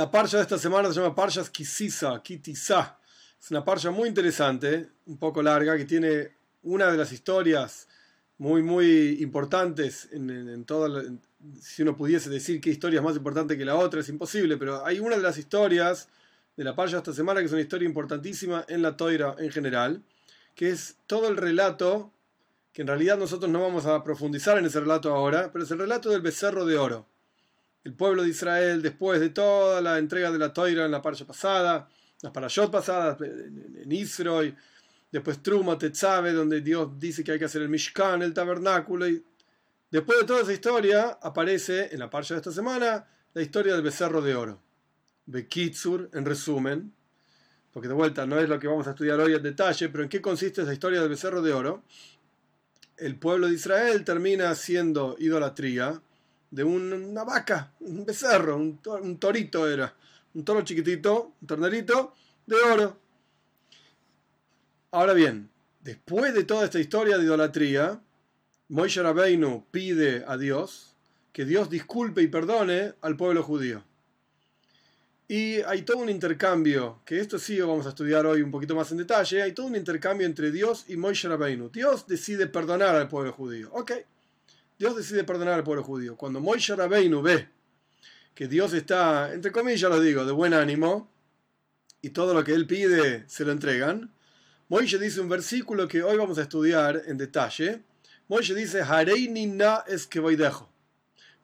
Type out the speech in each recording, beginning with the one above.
La parcha de esta semana se llama Parshas Kisisa, Kitisa. Es una parcha muy interesante, un poco larga, que tiene una de las historias muy, muy importantes en, en, si uno pudiese decir qué historia es más importante que la otra, es imposible, pero hay una de las historias de la parcha esta semana que es una historia importantísima en la toira en general, que es todo el relato, que en realidad nosotros no vamos a profundizar en ese relato ahora, pero es el relato del becerro de oro el pueblo de Israel, después de toda la entrega de la toira en la parcha pasada, las parashot pasadas, en Israel, después Truma, Tetzabe, donde Dios dice que hay que hacer el Mishkan, el tabernáculo, y después de toda esa historia aparece en la parcha de esta semana la historia del becerro de oro. Bekitsur, en resumen, porque de vuelta no es lo que vamos a estudiar hoy en detalle, pero ¿en qué consiste esa historia del becerro de oro? El pueblo de Israel termina siendo idolatría, de una vaca, un becerro, un, torito era, un toro chiquitito, un ternerito de oro. Ahora bien, después de toda esta historia de idolatría, Moishe Rabbeinu pide a Dios que Dios disculpe y perdone al pueblo judío. Y hay todo un intercambio, que esto sí lo vamos a estudiar hoy un poquito más en detalle, hay todo un intercambio entre Dios y Moishe Rabbeinu. Dios decide perdonar al pueblo judío. Ok, Dios decide perdonar al pueblo judío. Cuando Moishe Rabbeinu ve que Dios está, entre comillas lo digo, de buen ánimo, y todo lo que él pide se lo entregan, Moishe dice un versículo que hoy vamos a estudiar en detalle. Moishe dice, Hareini na es que voy dejo.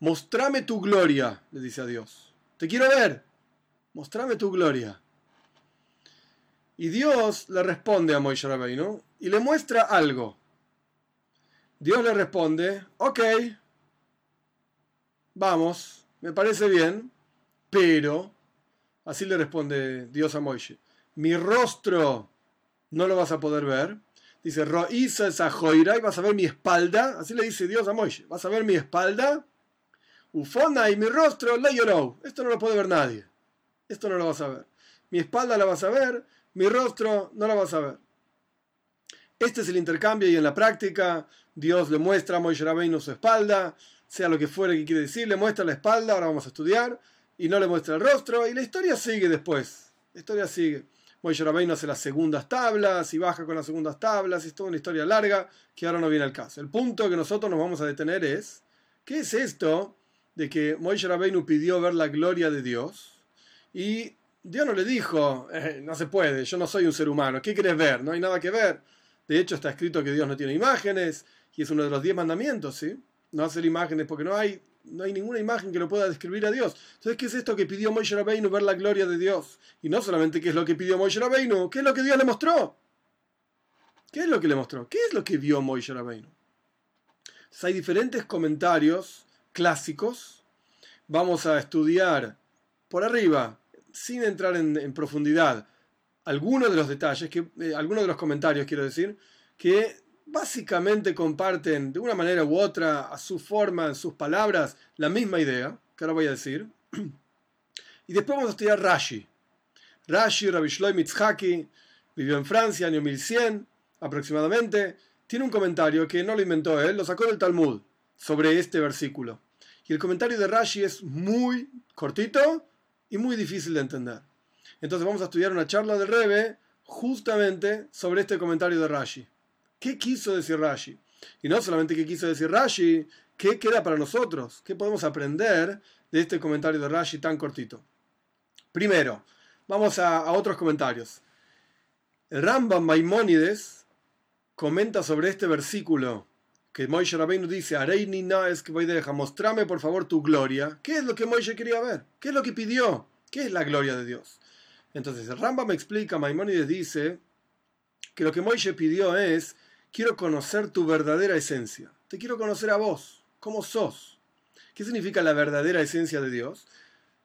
Mostrame tu gloria, le dice a Dios. Te quiero ver. Mostrame tu gloria. Y Dios le responde a Moishe Rabbeinu y le muestra algo. Dios le responde, ok, vamos, me parece bien, pero, así le responde Dios a Moisés, mi rostro no lo vas a poder ver. Dice, Roisa esa joira y vas a ver mi espalda. Así le dice Dios a Moisés, vas a ver mi espalda. Ufona y mi rostro, le lloró. Esto no lo puede ver nadie. Esto no lo vas a ver. Mi espalda la vas a ver, mi rostro no la vas a ver. Este es el intercambio y en la práctica Dios le muestra a Moisés Rabbeinu su espalda, sea lo que fuere que quiere decir, le muestra la espalda, ahora vamos a estudiar, y no le muestra el rostro, y la historia sigue después. La historia sigue. Moisés Rabbeinu hace las segundas tablas y baja con las segundas tablas, y es toda una historia larga que ahora no viene al caso. El punto que nosotros nos vamos a detener es, ¿qué es esto de que Moisés Rabbeinu pidió ver la gloria de Dios? Y Dios no le dijo, eh, no se puede, yo no soy un ser humano, ¿qué quieres ver? No hay nada que ver. De hecho, está escrito que Dios no tiene imágenes, y es uno de los diez mandamientos, ¿sí? No hacer imágenes, porque no hay, no hay ninguna imagen que lo pueda describir a Dios. Entonces, ¿qué es esto que pidió Moisés Rabbeinu, ver la gloria de Dios? Y no solamente qué es lo que pidió Moisés Rabbeinu, ¿qué es lo que Dios le mostró? ¿Qué es lo que le mostró? ¿Qué es lo que vio Moisés Rabbeinu? Entonces, hay diferentes comentarios clásicos. Vamos a estudiar por arriba, sin entrar en profundidad, algunos de los detalles, que, eh, algunos de los comentarios, quiero decir, que básicamente comparten de una manera u otra, a su forma, en sus palabras, la misma idea, que ahora voy a decir. Y después vamos a estudiar Rashi. Rashi, Rabbi Shloim Mitzhaki, vivió en Francia, año 1100 aproximadamente. Tiene un comentario que no lo inventó él, lo sacó del Talmud sobre este versículo. Y el comentario de Rashi es muy cortito y muy difícil de entender. Entonces vamos a estudiar una charla de Rebe justamente sobre este comentario de Rashi. ¿Qué quiso decir Rashi? Y no solamente qué quiso decir Rashi, ¿qué queda para nosotros? ¿Qué podemos aprender de este comentario de Rashi tan cortito? Primero, vamos a, otros comentarios. El Rambam Maimónides comenta sobre este versículo que Moishe Rabbeinu dice, Areini na es que voy deja, mostrame por favor tu gloria. ¿Qué es lo que Moishe quería ver? ¿Qué es lo que pidió? ¿Qué es la gloria de Dios? Entonces el Ramba me explica, Maimónides dice que lo que Moishe pidió es, quiero conocer tu verdadera esencia, te quiero conocer a vos, cómo sos. ¿Qué significa la verdadera esencia de Dios?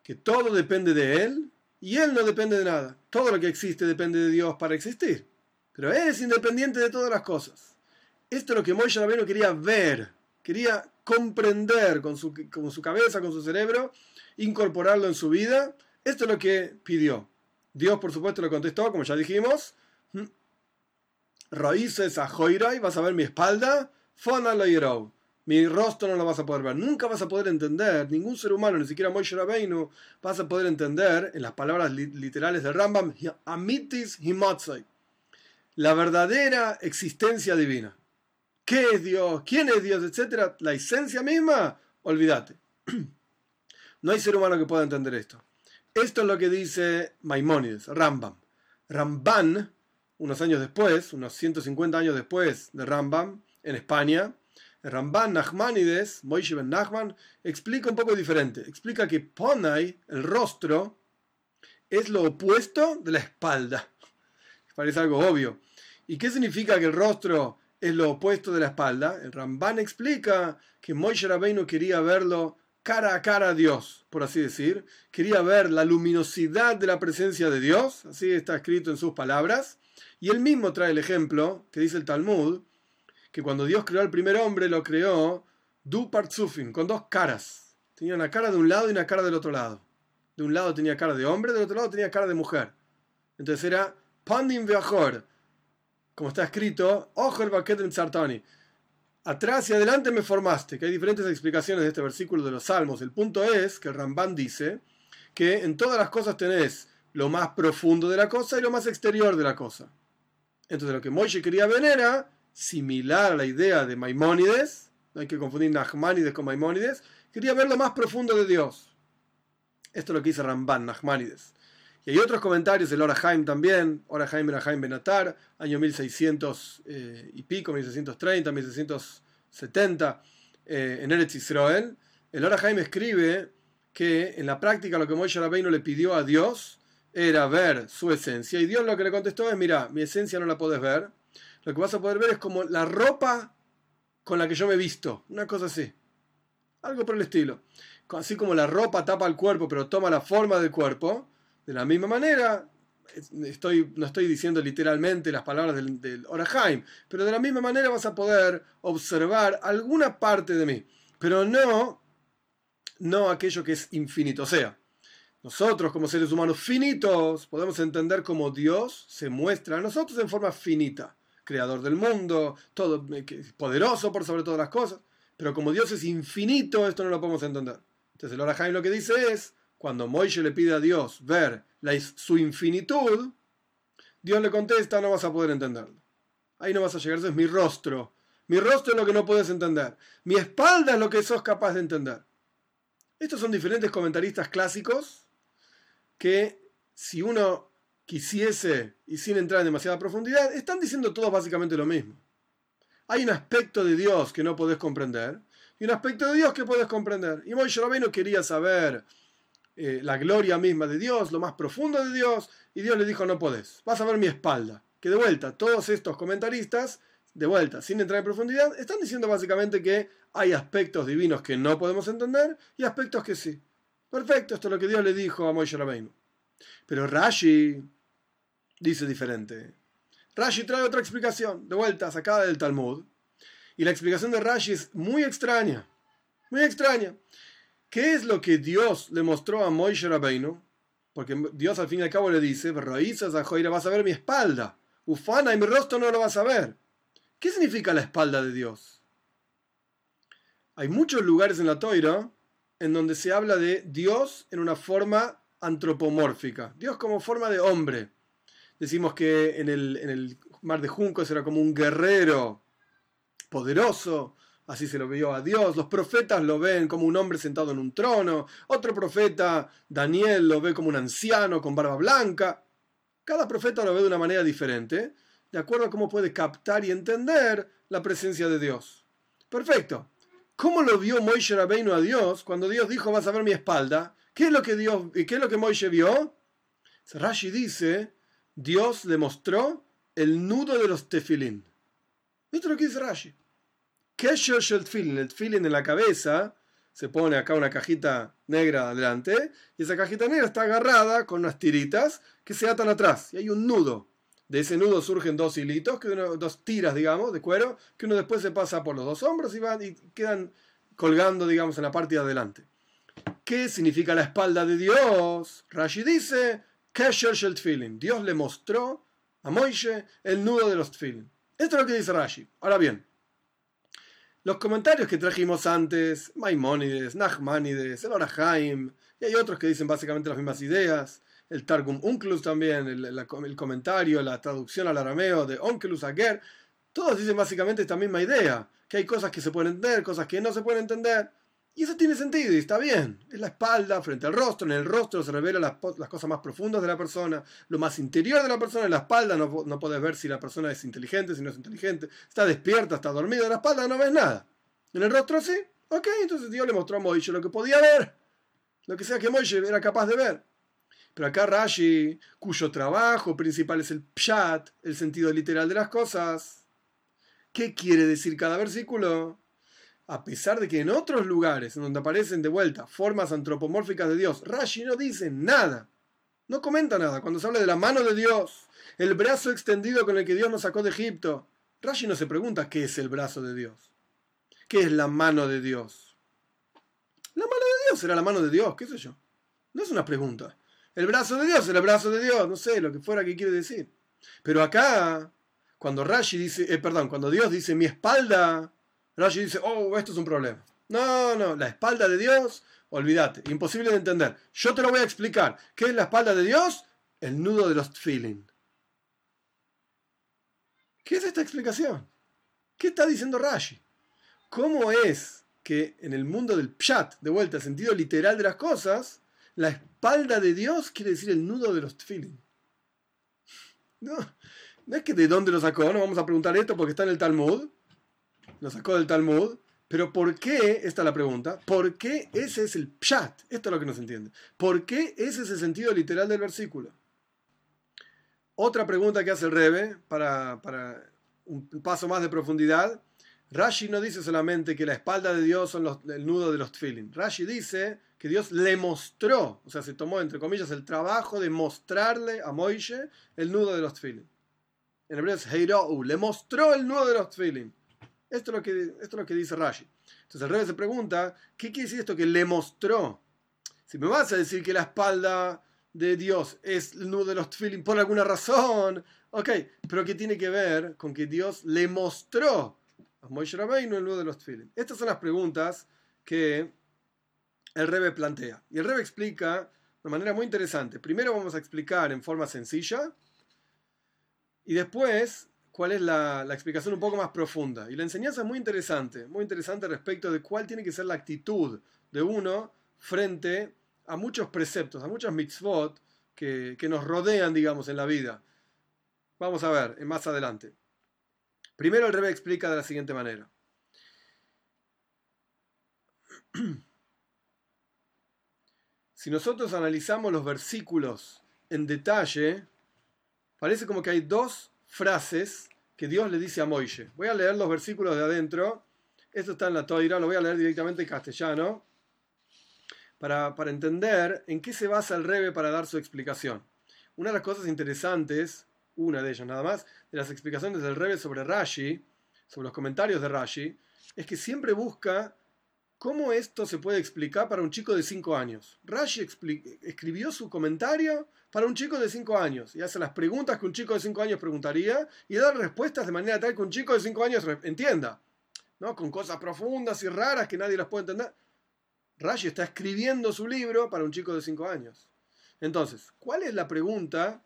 Que todo depende de Él y Él no depende de nada. Todo lo que existe depende de Dios para existir. Pero Él es independiente de todas las cosas. Esto es lo que Moishe Rabbeinu quería ver, quería comprender con su, con su cabeza, con su cerebro, incorporarlo en su vida. Esto es lo que pidió. Dios, por supuesto, le contestó, como ya dijimos. Raíces a Joirai, vas a ver mi espalda. Fona Mi rostro no lo vas a poder ver. Nunca vas a poder entender, ningún ser humano, ni siquiera Moshe Rabbeinu, vas a poder entender, en las palabras literales del Rambam, Amitis Himotzai, la verdadera existencia divina. ¿Qué es Dios? ¿Quién es Dios? Etcétera. La esencia misma, olvídate. No hay ser humano que pueda entender esto. Esto es lo que dice Maimónides, Rambam. Ramban, unos años después, unos 150 años después de Rambam, en España, Ramban Nachmanides, Moishe ben Nachman, explica un poco diferente. Explica que Ponai, el rostro, es lo opuesto de la espalda. Parece algo obvio. ¿Y qué significa que el rostro es lo opuesto de la espalda? El Ramban explica que Moishe Rabbeinu quería verlo cara a cara a Dios, por así decir. Quería ver la luminosidad de la presencia de Dios, así está escrito en sus palabras. Y él mismo trae el ejemplo que dice el Talmud, que cuando Dios creó al primer hombre, lo creó du partzufin, con dos caras. Tenía una cara de un lado y una cara del otro lado. De un lado tenía cara de hombre, del otro lado tenía cara de mujer. Entonces era pandim veajor, como está escrito, ojo el sartani. Atrás y adelante me formaste, que hay diferentes explicaciones de este versículo de los Salmos. El punto es que el Ramban dice que en todas las cosas tenés lo más profundo de la cosa y lo más exterior de la cosa. Entonces lo que Moishe quería ver era similar a la idea de Maimónides, no hay que confundir Nachmanides con Maimónides, quería ver lo más profundo de Dios. Esto es lo que dice Ramban, Nachmanides. Y hay otros comentarios del Orahaim también, Orahaim Erahaim Benatar, año 1600 eh, y pico, 1630, 1670, eh, en Eretz Israel. El Orahaim escribe que en la práctica lo que Moshe Rabbeinu le pidió a Dios era ver su esencia, y Dios lo que le contestó es, mira, mi esencia no la puedes ver, lo que vas a poder ver es como la ropa con la que yo me visto, una cosa así. Algo por el estilo. Así como la ropa tapa el cuerpo, pero toma la forma del cuerpo, de la misma manera, estoy, no estoy diciendo literalmente las palabras del, del Orahaim, pero de la misma manera vas a poder observar alguna parte de mí, pero no, no aquello que es infinito. O sea, nosotros como seres humanos finitos podemos entender cómo Dios se muestra a nosotros en forma finita creador del mundo, todo, eh, poderoso por sobre todas las cosas. Pero como Dios es infinito, esto no lo podemos entender. Entonces el Orahaim lo que dice es, cuando Moishe le pide a Dios ver su infinitud, Dios le contesta, no vas a poder entenderlo. Ahí no vas a llegar, eso es mi rostro. Mi rostro es lo que no puedes entender. Mi espalda es lo que sos capaz de entender. Estos son diferentes comentaristas clásicos que si uno quisiese, y sin entrar en demasiada profundidad, están diciendo todos básicamente lo mismo. Hay un aspecto de Dios que no podés comprender y un aspecto de Dios que puedes comprender. Y Moisés Rabbeinu quería saber eh, la gloria misma de Dios, lo más profundo de Dios, y Dios le dijo, no podés, vas a ver mi espalda. Que de vuelta, todos estos comentaristas, de vuelta, sin entrar en profundidad, están diciendo básicamente que hay aspectos divinos que no podemos entender y aspectos que sí. Perfecto, esto es lo que Dios le dijo a Moisés Rabbeinu. Pero Rashi, dice diferente. Rashi trae otra explicación, de vuelta, sacada del Talmud. Y la explicación de Rashi es muy extraña, muy extraña. ¿Qué es lo que Dios le mostró a Moishe Rabbeinu? Porque Dios al fin y al cabo le dice, Joira, vas a ver mi espalda. Ufana y mi rostro no lo vas a ver. ¿Qué significa la espalda de Dios? Hay muchos lugares en la Toira en donde se habla de Dios en una forma antropomórfica. Dios como forma de hombre Decimos que en el, mar de Juncos era como un guerrero poderoso, así se lo vio a Dios. Los profetas lo ven como un hombre sentado en un trono. Otro profeta, Daniel, lo ve como un anciano con barba blanca. Cada profeta lo ve de una manera diferente, de acuerdo a cómo puede captar y entender la presencia de Dios. Perfecto. ¿Cómo lo vio Moishe Rabbeinu a Dios cuando Dios dijo vas a ver mi espalda? ¿Qué es lo que Dios qué es lo que Moishe vio? Rashi dice Dios le mostró el nudo de los tefilín. Esto es lo que dice Rashi. Kesher el tefilin, el tefilin en la cabeza, se pone acá una cajita negra adelante, y esa cajita negra está agarrada con unas tiritas que se atan atrás, y hay un nudo. De ese nudo surgen dos hilitos, que dos tiras, digamos, de cuero, que uno después se pasa por los dos hombros y, van, y quedan colgando, digamos, en la parte de adelante. ¿Qué significa la espalda de Dios? Rashi dice, Dios le mostró a Moishe el nudo de los tfilin. Esto es lo que dice Rashi. Ahora bien, los comentarios que trajimos antes, Maimónides, Nachmanides, el Orahaim, y hay otros que dicen básicamente las mismas ideas, el Targum Unklus también, el, comentario, la traducción al arameo de Onkelus Ager, todos dicen básicamente esta misma idea, que hay cosas que se pueden entender, cosas que no se pueden entender, y eso tiene sentido y está bien. Es la espalda frente al rostro. En el rostro se revelan las, cosas más profundas de la persona, lo más interior de la persona. En la espalda no, no puedes ver si la persona es inteligente, si no es inteligente. Está despierta, está dormida. En la espalda no ves nada. En el rostro sí. Ok, entonces Dios le mostró a Moishe lo que podía ver. Lo que sea que Moishe era capaz de ver. Pero acá Rashi, cuyo trabajo principal es el pshat, el sentido literal de las cosas. ¿Qué quiere decir cada versículo? a pesar de que en otros lugares en donde aparecen de vuelta formas antropomórficas de Dios, Rashi no dice nada, no comenta nada. Cuando se habla de la mano de Dios, el brazo extendido con el que Dios nos sacó de Egipto, Rashi no se pregunta qué es el brazo de Dios, qué es la mano de Dios. La mano de Dios era la mano de Dios, qué sé yo. No es una pregunta. El brazo de Dios el brazo de Dios, no sé lo que fuera que quiere decir. Pero acá, cuando Rashi dice, eh, perdón, cuando Dios dice mi espalda Rashi dice, oh, esto es un problema. No, no, la espalda de Dios, olvídate, imposible de entender. Yo te lo voy a explicar. ¿Qué es la espalda de Dios? El nudo de los feeling. ¿Qué es esta explicación? ¿Qué está diciendo Rashi? ¿Cómo es que en el mundo del pshat, de vuelta, el sentido literal de las cosas, la espalda de Dios quiere decir el nudo de los feeling? No, no es que de dónde lo sacó, no vamos a preguntar esto porque está en el Talmud lo sacó del Talmud, pero ¿por qué? Esta es la pregunta. ¿Por qué ese es el pshat? Esto es lo que no se entiende. ¿Por qué ese es el sentido literal del versículo? Otra pregunta que hace el Rebe, para, un paso más de profundidad. Rashi no dice solamente que la espalda de Dios son el nudo de los tfilin. Rashi dice que Dios le mostró, o sea, se tomó entre comillas el trabajo de mostrarle a Moishe el nudo de los tfilin. En hebreo es Heirou, le mostró el nudo de los tfilin. Esto es lo que, esto lo que dice Rashi. Entonces el rey se pregunta, ¿qué quiere decir esto que le mostró? Si me vas a decir que la espalda de Dios es el nudo de los tefilin por alguna razón, ok, pero ¿qué tiene que ver con que Dios le mostró a Rabbeinu el nudo de los? Estas son las preguntas que el Rebe plantea. Y el Rebe explica de manera muy interesante. Primero vamos a explicar en forma sencilla y después cuál es la, explicación un poco más profunda. Y la enseñanza es muy interesante, muy interesante respecto de cuál tiene que ser la actitud de uno frente a muchos preceptos, a muchas mitzvot que, que nos rodean, digamos, en la vida. Vamos a ver más adelante. Primero el Rebe explica de la siguiente manera. Si nosotros analizamos los versículos en detalle, parece como que hay dos frases que Dios le dice a Moishe. Voy a leer los versículos de adentro. Esto está en la Toira, lo voy a leer directamente en castellano para, entender en qué se basa el Rebe para dar su explicación. Una de las cosas interesantes, una de ellas nada más, de las explicaciones del Rebe sobre Rashi, sobre los comentarios de Rashi, es que siempre busca cómo esto se puede explicar para un chico de 5 años. Rashi escribió su comentario para un chico de 5 años y hace las preguntas que un chico de 5 años preguntaría y da respuestas de manera tal que un chico de 5 años entienda, ¿no? con cosas profundas y raras que nadie las puede entender. Rashi está escribiendo su libro para un chico de 5 años. Entonces, ¿cuál es la pregunta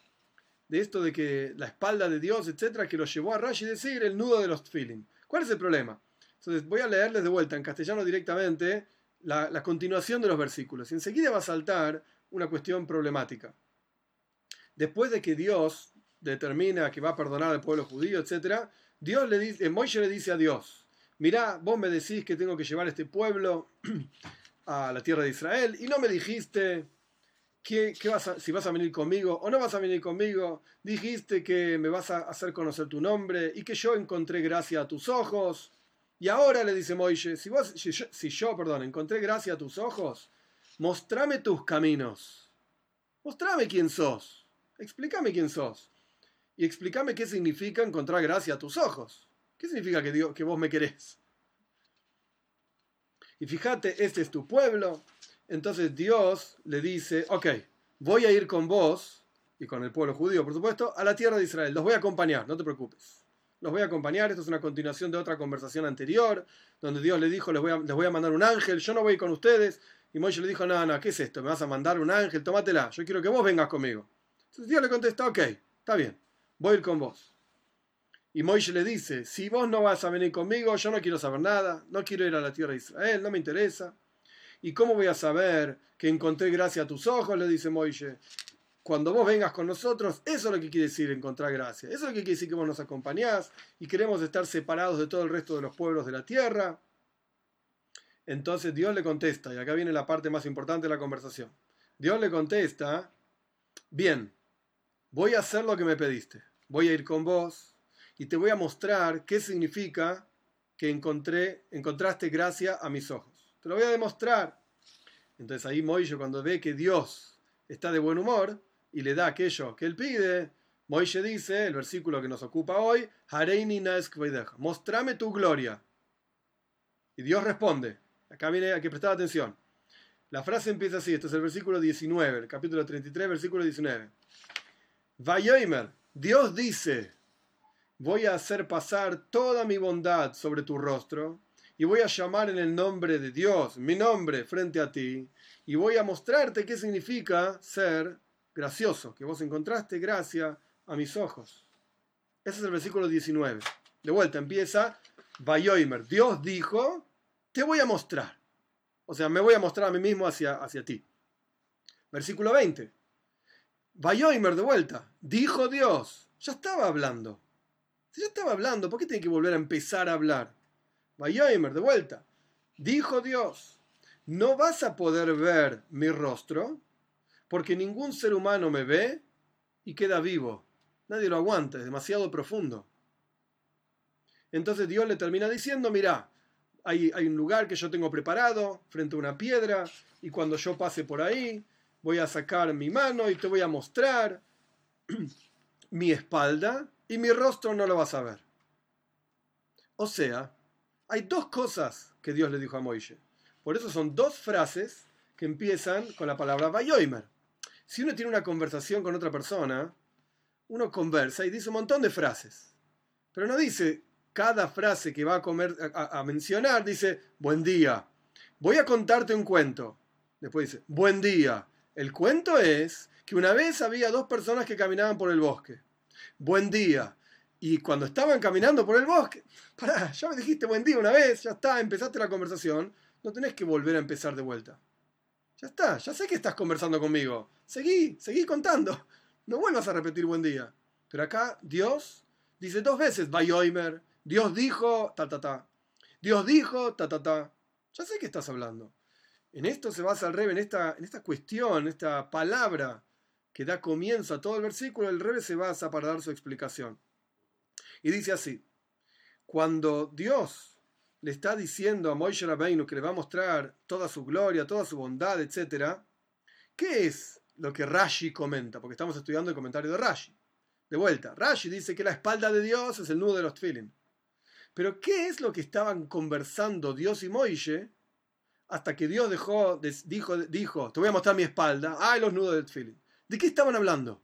de esto de que la espalda de Dios, etcétera, que lo llevó a Rashi decir el nudo de los feeling? ¿Cuál es el problema? Entonces, voy a leerles de vuelta en castellano directamente la, continuación de los versículos. Y enseguida va a saltar una cuestión problemática después de que Dios determina que va a perdonar al pueblo judío, etc., Dios le dice, Moisés le dice a Dios, mirá, vos me decís que tengo que llevar este pueblo a la tierra de Israel y no me dijiste vas si vas a venir conmigo o no vas a venir conmigo, dijiste que me vas a hacer conocer tu nombre y que yo encontré gracia a tus ojos. Y ahora le dice Moisés, si, yo, si yo, perdón, encontré gracia a tus ojos, mostrame tus caminos, mostrame quién sos explícame quién sos. Y explícame qué significa encontrar gracia a tus ojos. ¿Qué significa que, que vos me querés? Y fíjate, este es tu pueblo. Entonces Dios le dice, ok, voy a ir con vos, y con el pueblo judío, por supuesto, a la tierra de Israel. Los voy a acompañar, no te preocupes. los voy a acompañar. Esto es una continuación de otra conversación anterior, donde Dios le dijo, les voy a, les voy a mandar un ángel, yo no voy con ustedes. Y Moisés le dijo, no, no, ¿qué es esto? ¿Me vas a mandar un ángel? Tómatela, yo quiero que vos vengas conmigo. Entonces Dios le contesta, ok, está bien, voy a ir con vos. Y Moisés le dice, si vos no vas a venir conmigo, yo no quiero saber nada, no quiero ir a la tierra de Israel, no me interesa. ¿Y cómo voy a saber que encontré gracia a tus ojos? Le dice Moisés cuando vos vengas con nosotros, eso es lo que quiere decir encontrar gracia. Eso es lo que quiere decir que vos nos acompañás y queremos estar separados de todo el resto de los pueblos de la tierra. Entonces Dios le contesta, y acá viene la parte más importante de la conversación. Dios le contesta, bien, voy a hacer lo que me pediste, voy a ir con vos y te voy a mostrar qué significa que encontré, encontraste gracia a mis ojos. Te lo voy a demostrar. Entonces ahí Moisés cuando ve que Dios está de buen humor, y le da aquello que él pide, Moishe dice, el versículo que nos ocupa hoy, mostrame tu gloria. Y Dios responde, acá viene, hay que prestar atención. La frase empieza así, esto es el versículo 19, el capítulo 33, versículo 19. Vayoimer, Dios dice, voy a hacer pasar toda mi bondad sobre tu rostro y voy a llamar en el nombre de Dios, mi nombre, frente a ti, y voy a mostrarte qué significa ser gracioso, que vos encontraste gracia a mis ojos. Ese es el versículo 19. De vuelta empieza, Bayoimer, Dios dijo, te voy a mostrar. O sea, me voy a mostrar a mí mismo hacia, hacia ti. Versículo 20. Bayoimer de vuelta, dijo Dios, ya estaba hablando. Si ya estaba hablando, ¿por qué tiene que volver a empezar a hablar? Bayoimer de vuelta, dijo Dios, no vas a poder ver mi rostro, porque ningún ser humano me ve y queda vivo. Nadie lo aguanta, es demasiado profundo. Entonces Dios le termina diciendo, mira, hay, hay, un lugar que yo tengo preparado frente a una piedra y cuando yo pase por ahí voy a sacar mi mano y te voy a mostrar mi espalda y mi rostro no lo vas a ver. O sea, hay dos cosas que Dios le dijo a Moisés. Por eso son dos frases que empiezan con la palabra Bayoimer. Si uno tiene una conversación con otra persona, uno conversa y dice un montón de frases. Pero no dice cada frase que va a, comer, a, mencionar, dice, buen día, voy a contarte un cuento. Después dice, buen día. El cuento es que una vez había dos personas que caminaban por el bosque. Buen día. Y cuando estaban caminando por el bosque, pará, ya me dijiste buen día una vez, ya está, empezaste la conversación, no tenés que volver a empezar de vuelta. Ya está, ya sé que estás conversando conmigo. Seguí, seguí contando. No vuelvas a repetir buen día. Pero acá Dios dice dos veces, Bayoimer. Dios dijo, ta, ta, ta. Dios dijo, ta, ta, ta. Ya sé que estás hablando. En esto se basa el Rebe, en esta, en esta cuestión, en esta palabra que da comienzo a todo el versículo, el Rebe se basa para dar su explicación. Y dice así, cuando Dios le está diciendo a Moisés Rabbeinu que le va a mostrar toda su gloria, toda su bondad, etc., ¿qué es lo que Rashi comenta? Porque estamos estudiando el comentario de Rashi. De vuelta, Rashi dice que la espalda de Dios es el nudo de los tefilin. Pero ¿qué es lo que estaban conversando Dios y Moisés hasta que Dios dejó, dijo, dijo, te voy a mostrar mi espalda, ay, los nudos del tefilin? ¿De qué estaban hablando?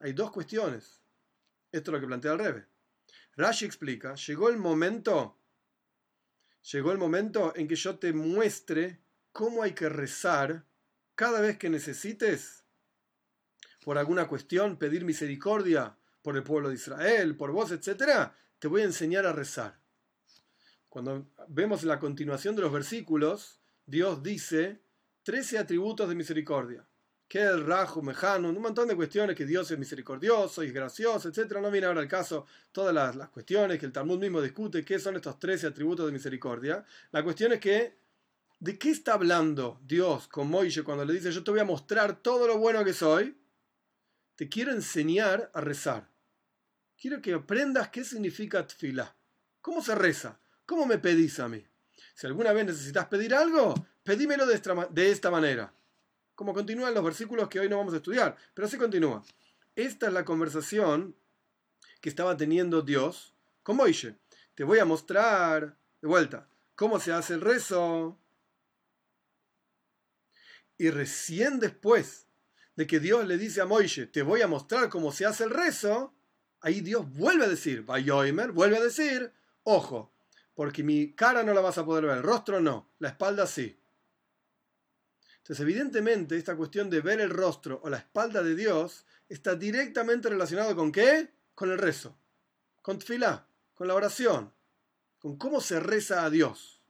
Hay dos cuestiones. Esto es lo que plantea el Rebe. Rashi explica, llegó el momento llegó el momento en que yo te muestre cómo hay que rezar cada vez que necesites por alguna cuestión pedir misericordia por el pueblo de Israel, por vos, etc., te voy a enseñar a rezar. Cuando vemos la continuación de los versículos, Dios dice 13 atributos de misericordia que el Rajo, Mejano, un montón de cuestiones que Dios es misericordioso y es gracioso, etc. No viene ahora al caso todas las, cuestiones que el Talmud mismo discute, qué son estos 13 atributos de misericordia. La cuestión es que, ¿de qué está hablando Dios con Moisés cuando le dice, yo te voy a mostrar todo lo bueno que soy? Te quiero enseñar a rezar. Quiero que aprendas qué significa tfila. ¿Cómo se reza? ¿Cómo me pedís a mí? Si alguna vez necesitas pedir algo, pedímelo de esta manera como continúan los versículos que hoy no vamos a estudiar, pero así continúa. Esta es la conversación que estaba teniendo Dios con Moisés. Te voy a mostrar, de vuelta, cómo se hace el rezo. Y recién después de que Dios le dice a Moisés, te voy a mostrar cómo se hace el rezo, ahí Dios vuelve a decir, Bayoimer, vuelve a decir, ojo, porque mi cara no la vas a poder ver, el rostro no, la espalda sí. Entonces, evidentemente, esta cuestión de ver el rostro o la espalda de Dios está directamente relacionado con qué? Con el rezo, con tfilá, con la oración, con cómo se reza a Dios.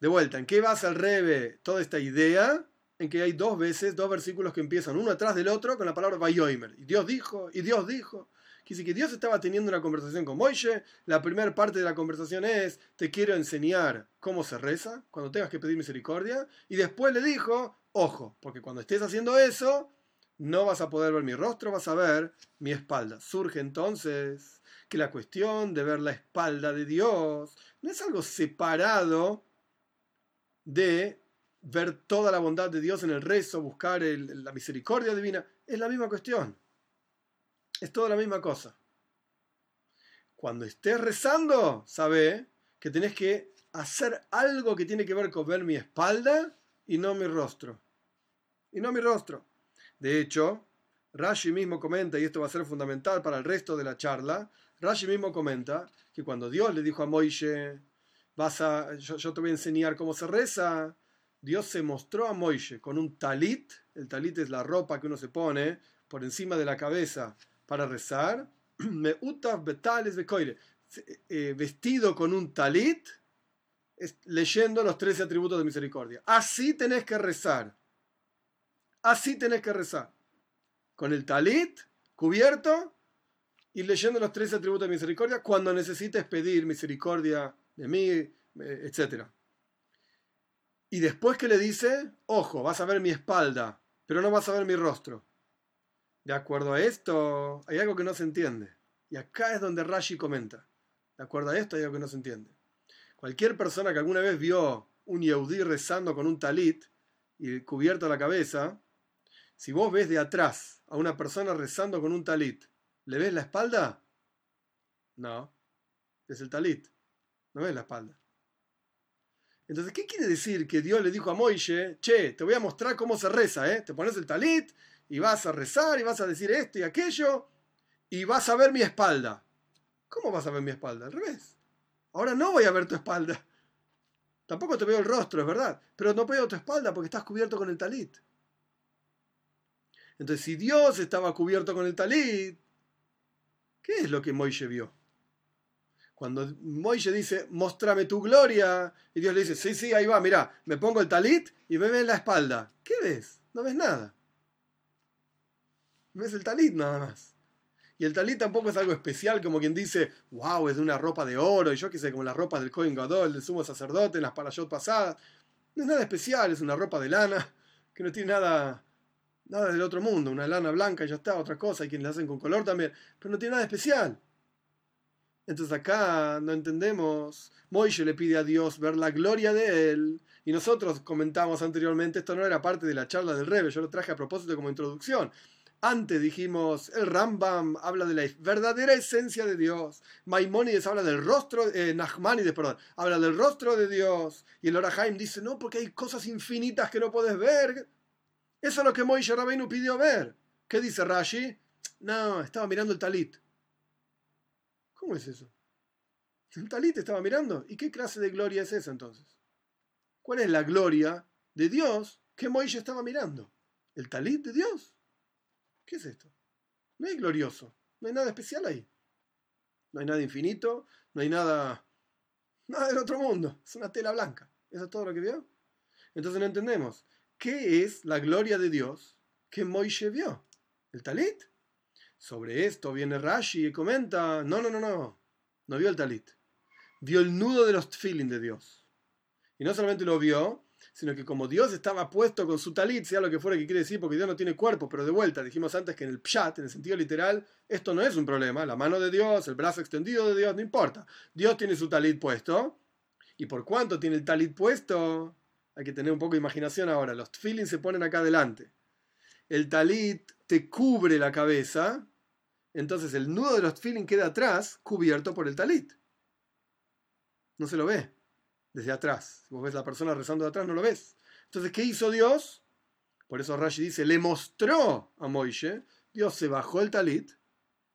De vuelta, ¿en qué basa el Rebe toda esta idea? En que hay dos veces, dos versículos que empiezan uno atrás del otro con la palabra Bayoimer. Y Dios dijo, y Dios dijo. Quiere que Dios estaba teniendo una conversación con Moishe. La primera parte de la conversación es: Te quiero enseñar cómo se reza cuando tengas que pedir misericordia. Y después le dijo: Ojo, porque cuando estés haciendo eso, no vas a poder ver mi rostro, vas a ver mi espalda. Surge entonces que la cuestión de ver la espalda de Dios no es algo separado de ver toda la bondad de Dios en el rezo, buscar la misericordia divina. Es la misma cuestión. Es toda la misma cosa. Cuando estés rezando, sabe que tenés que hacer algo que tiene que ver con ver mi espalda y no mi rostro. Y no mi rostro. De hecho, Rashi mismo comenta, y esto va a ser fundamental para el resto de la charla, Rashi mismo comenta que cuando Dios le dijo a Moishe, vas a, yo, yo, te voy a enseñar cómo se reza, Dios se mostró a Moishe con un talit, el talit es la ropa que uno se pone por encima de la cabeza para rezar, me betales eh, vestido con un talit, leyendo los 13 atributos de misericordia. Así tenés que rezar. Así tenés que rezar. Con el talit cubierto y leyendo los 13 atributos de misericordia cuando necesites pedir misericordia de mí, eh, etc. Y después que le dice, ojo, vas a ver mi espalda, pero no vas a ver mi rostro. De acuerdo a esto, hay algo que no se entiende. Y acá es donde Rashi comenta. De acuerdo a esto, hay algo que no se entiende. Cualquier persona que alguna vez vio un Yehudí rezando con un talit y cubierto la cabeza, si vos ves de atrás a una persona rezando con un talit, ¿le ves la espalda? No, es el talit, no ves la espalda. Entonces, ¿qué quiere decir que Dios le dijo a Moishe, che, te voy a mostrar cómo se reza, ¿eh? Te pones el talit y vas a rezar y vas a decir esto y aquello y vas a ver mi espalda. ¿Cómo vas a ver mi espalda? Al revés. Ahora no voy a ver tu espalda. Tampoco te veo el rostro, es verdad, pero no veo tu espalda porque estás cubierto con el talit. Entonces, si Dios estaba cubierto con el talit, ¿qué es lo que Moishe vio? Cuando Moishe dice, mostrame tu gloria, y Dios le dice, sí, sí, ahí va, mira, me pongo el talit y me ves la espalda. ¿Qué ves? No ves nada ves el talit nada más. Y el talit tampoco es algo especial, como quien dice, wow, es de una ropa de oro, y yo qué sé, como las ropas del Cohen Gadol, del sumo sacerdote, en las parashot pasadas. No es nada especial, es una ropa de lana, que no tiene nada, nada del otro mundo, una lana blanca y ya está, otra cosa, hay quienes la hacen con color también, pero no tiene nada especial. Entonces acá no entendemos. Moishe le pide a Dios ver la gloria de él. Y nosotros comentamos anteriormente, esto no era parte de la charla del Rebe, yo lo traje a propósito como introducción. Antes dijimos, el Rambam habla de la verdadera esencia de Dios. Maimónides habla del rostro, eh, Nachmanides, perdón, habla del rostro de Dios. Y el Orahaim dice, no, porque hay cosas infinitas que no puedes ver. Eso es lo que Moishe Rabbeinu pidió ver. ¿Qué dice Rashi? No, estaba mirando el talit. ¿Cómo es eso? El talit estaba mirando. ¿Y qué clase de gloria es esa entonces? ¿Cuál es la gloria de Dios que Moishe estaba mirando? ¿El talit de Dios? ¿Qué es esto? No hay glorioso, no hay nada especial ahí. No hay nada infinito, no hay nada, nada del otro mundo. Es una tela blanca. ¿Eso es todo lo que vio? Entonces no entendemos. ¿Qué es la gloria de Dios que Moishe vio? ¿El talit? Sobre esto viene Rashi y comenta, no, no, no, no, no vio el talit. Vio el nudo de los tfilin de Dios. Y no solamente lo vio, sino que como Dios estaba puesto con su talit, sea lo que fuera que quiere decir, porque Dios no tiene cuerpo, pero de vuelta, dijimos antes que en el pshat, en el sentido literal, esto no es un problema, la mano de Dios, el brazo extendido de Dios, no importa. Dios tiene su talit puesto, y por cuánto tiene el talit puesto, hay que tener un poco de imaginación ahora, los feelings se ponen acá adelante. El talit te cubre la cabeza, entonces el nudo de los feelings queda atrás, cubierto por el talit. No se lo ve desde atrás. Si vos ves la persona rezando de atrás, no lo ves. Entonces, ¿qué hizo Dios? Por eso Rashi dice, le mostró a Moishe. Dios se bajó el talit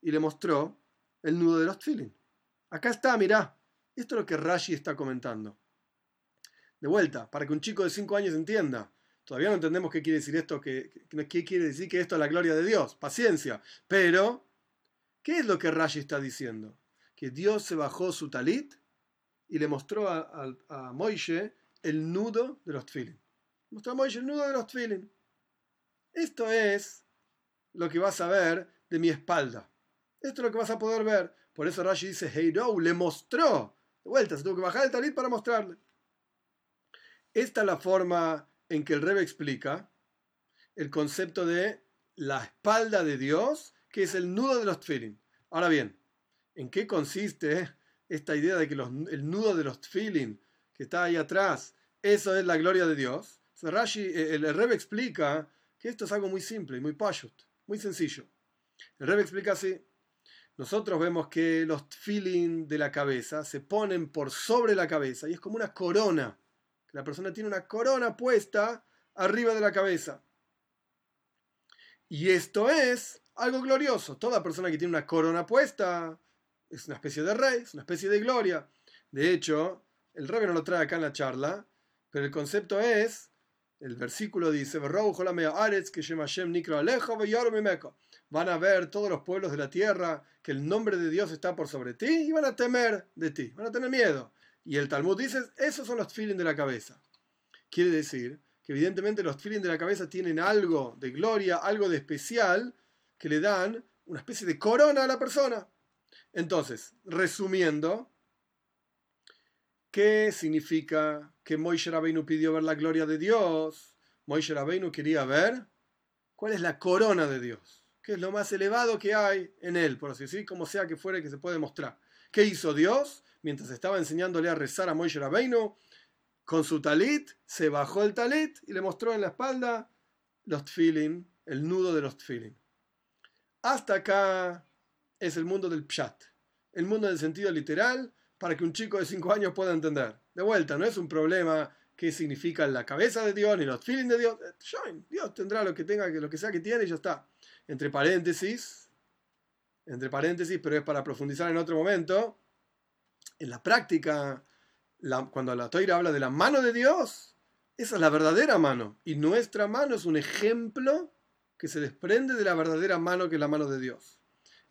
y le mostró el nudo de los tfilin. Acá está, mirá. Esto es lo que Rashi está comentando. De vuelta, para que un chico de 5 años entienda. Todavía no entendemos qué quiere decir esto, qué quiere decir que esto es la gloria de Dios. Paciencia. Pero, ¿qué es lo que Rashi está diciendo? Que Dios se bajó su talit y le mostró a, a, Moishe el nudo de los tfilin. Mostró a Moishe el nudo de los tfilin. Esto es lo que vas a ver de mi espalda. Esto es lo que vas a poder ver. Por eso Rashi dice, Heiro le mostró. De vuelta, se tuvo que bajar el talit para mostrarle. Esta es la forma en que el Rebbe explica el concepto de la espalda de Dios, que es el nudo de los tfilin. Ahora bien, ¿en qué consiste esta idea de que el nudo de los tfilin que está ahí atrás, eso es la gloria de Dios? Rashi, eh, el, el explica que esto es algo muy simple muy pashut, muy sencillo. El Rebbe explica así. Nosotros vemos que los tfilin de la cabeza se ponen por sobre la cabeza y es como una corona la persona tiene una corona puesta arriba de la cabeza. Y esto es algo glorioso. Toda persona que tiene una corona puesta es una especie de rey, es una especie de gloria. De hecho, el rey no lo trae acá en la charla, pero el concepto es, el versículo dice, van a ver todos los pueblos de la tierra que el nombre de Dios está por sobre ti y van a temer de ti, van a tener miedo. Y el Talmud dice, esos son los feelings de la cabeza. Quiere decir que evidentemente los feelings de la cabeza tienen algo de gloria, algo de especial, que le dan una especie de corona a la persona. Entonces, resumiendo, ¿qué significa que Moishe Rabbeinu pidió ver la gloria de Dios? Moishe Rabbeinu quería ver cuál es la corona de Dios, qué es lo más elevado que hay en él, por así decir, como sea que fuera que se puede mostrar. ¿Qué hizo Dios? mientras estaba enseñándole a rezar a Moishe Rabbeinu, con su talit, se bajó el talit y le mostró en la espalda los tfilin, el nudo de los tfilin. Hasta acá es el mundo del pshat, el mundo del sentido literal, para que un chico de 5 años pueda entender. De vuelta, no es un problema qué significa la cabeza de Dios ni los tfilin de Dios. Dios tendrá lo que tenga, lo que sea que tiene y ya está. Entre paréntesis, entre paréntesis, pero es para profundizar en otro momento en la práctica, cuando la Toira habla de la mano de Dios, esa es la verdadera mano. Y nuestra mano es un ejemplo que se desprende de la verdadera mano que es la mano de Dios.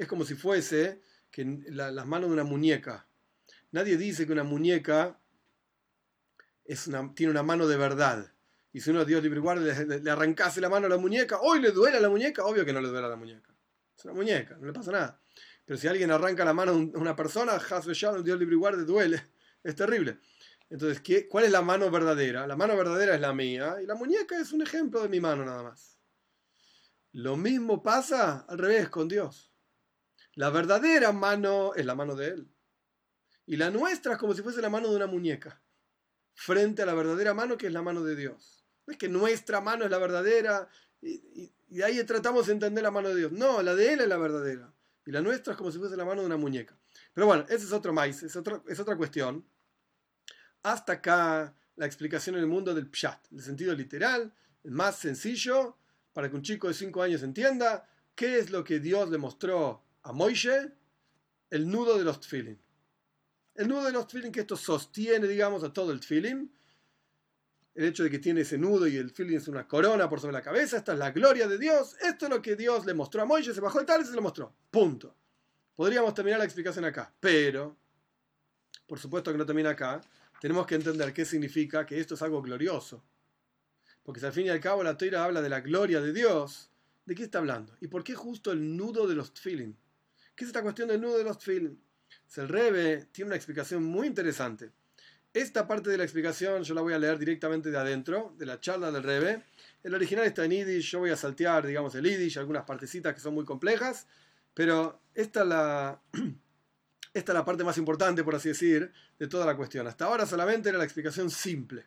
Es como si fuese que las manos de una muñeca. Nadie dice que una muñeca tiene una mano de verdad. Y si uno, Dios libre guarde, le, arrancase la mano a la muñeca, hoy le duele a la muñeca, obvio que no le duele a la muñeca. Es una muñeca, no le pasa nada. Pero si alguien arranca la mano a una persona, Dios libre guarde, duele. Es terrible. Entonces, ¿qué, ¿cuál es la mano verdadera? La mano verdadera es la mía y la muñeca es un ejemplo de mi mano nada más. Lo mismo pasa al revés con Dios. La verdadera mano es la mano de Él. Y la nuestra es como si fuese la mano de una muñeca, frente a la verdadera mano que es la mano de Dios. No es que nuestra mano es la verdadera y, ahí tratamos de entender la mano de Dios. No, la de Él es la verdadera y la nuestra es como si fuese la mano de una muñeca. Pero bueno, ese es otro maíz, es, es otra cuestión. Hasta acá la explicación en el mundo del pshat, el sentido literal, el más sencillo, para que un chico de 5 años entienda qué es lo que Dios le mostró a Moishe, el nudo de los tfilin. El nudo de los tfilin que esto sostiene, digamos, a todo el tfilin, el hecho de que tiene ese nudo y el feeling es una corona por sobre la cabeza, esta es la gloria de Dios, esto es lo que Dios le mostró a Moisés, se bajó el tal y se lo mostró. Punto. Podríamos terminar la explicación acá, pero, por supuesto que no termina acá, tenemos que entender qué significa que esto es algo glorioso. Porque si al fin y al cabo la Torah habla de la gloria de Dios, ¿de qué está hablando? ¿Y por qué justo el nudo de los tfilin? ¿Qué es esta cuestión del nudo de los tfilin? El Rebe tiene una explicación muy interesante. Esta parte de la explicación yo la voy a leer directamente de adentro, de la charla del Rebe. El original está en Yiddish, yo voy a saltear, digamos, el Yiddish, algunas partecitas que son muy complejas, pero esta es la, esta es la parte más importante, por así decir, de toda la cuestión. Hasta ahora solamente era la explicación simple.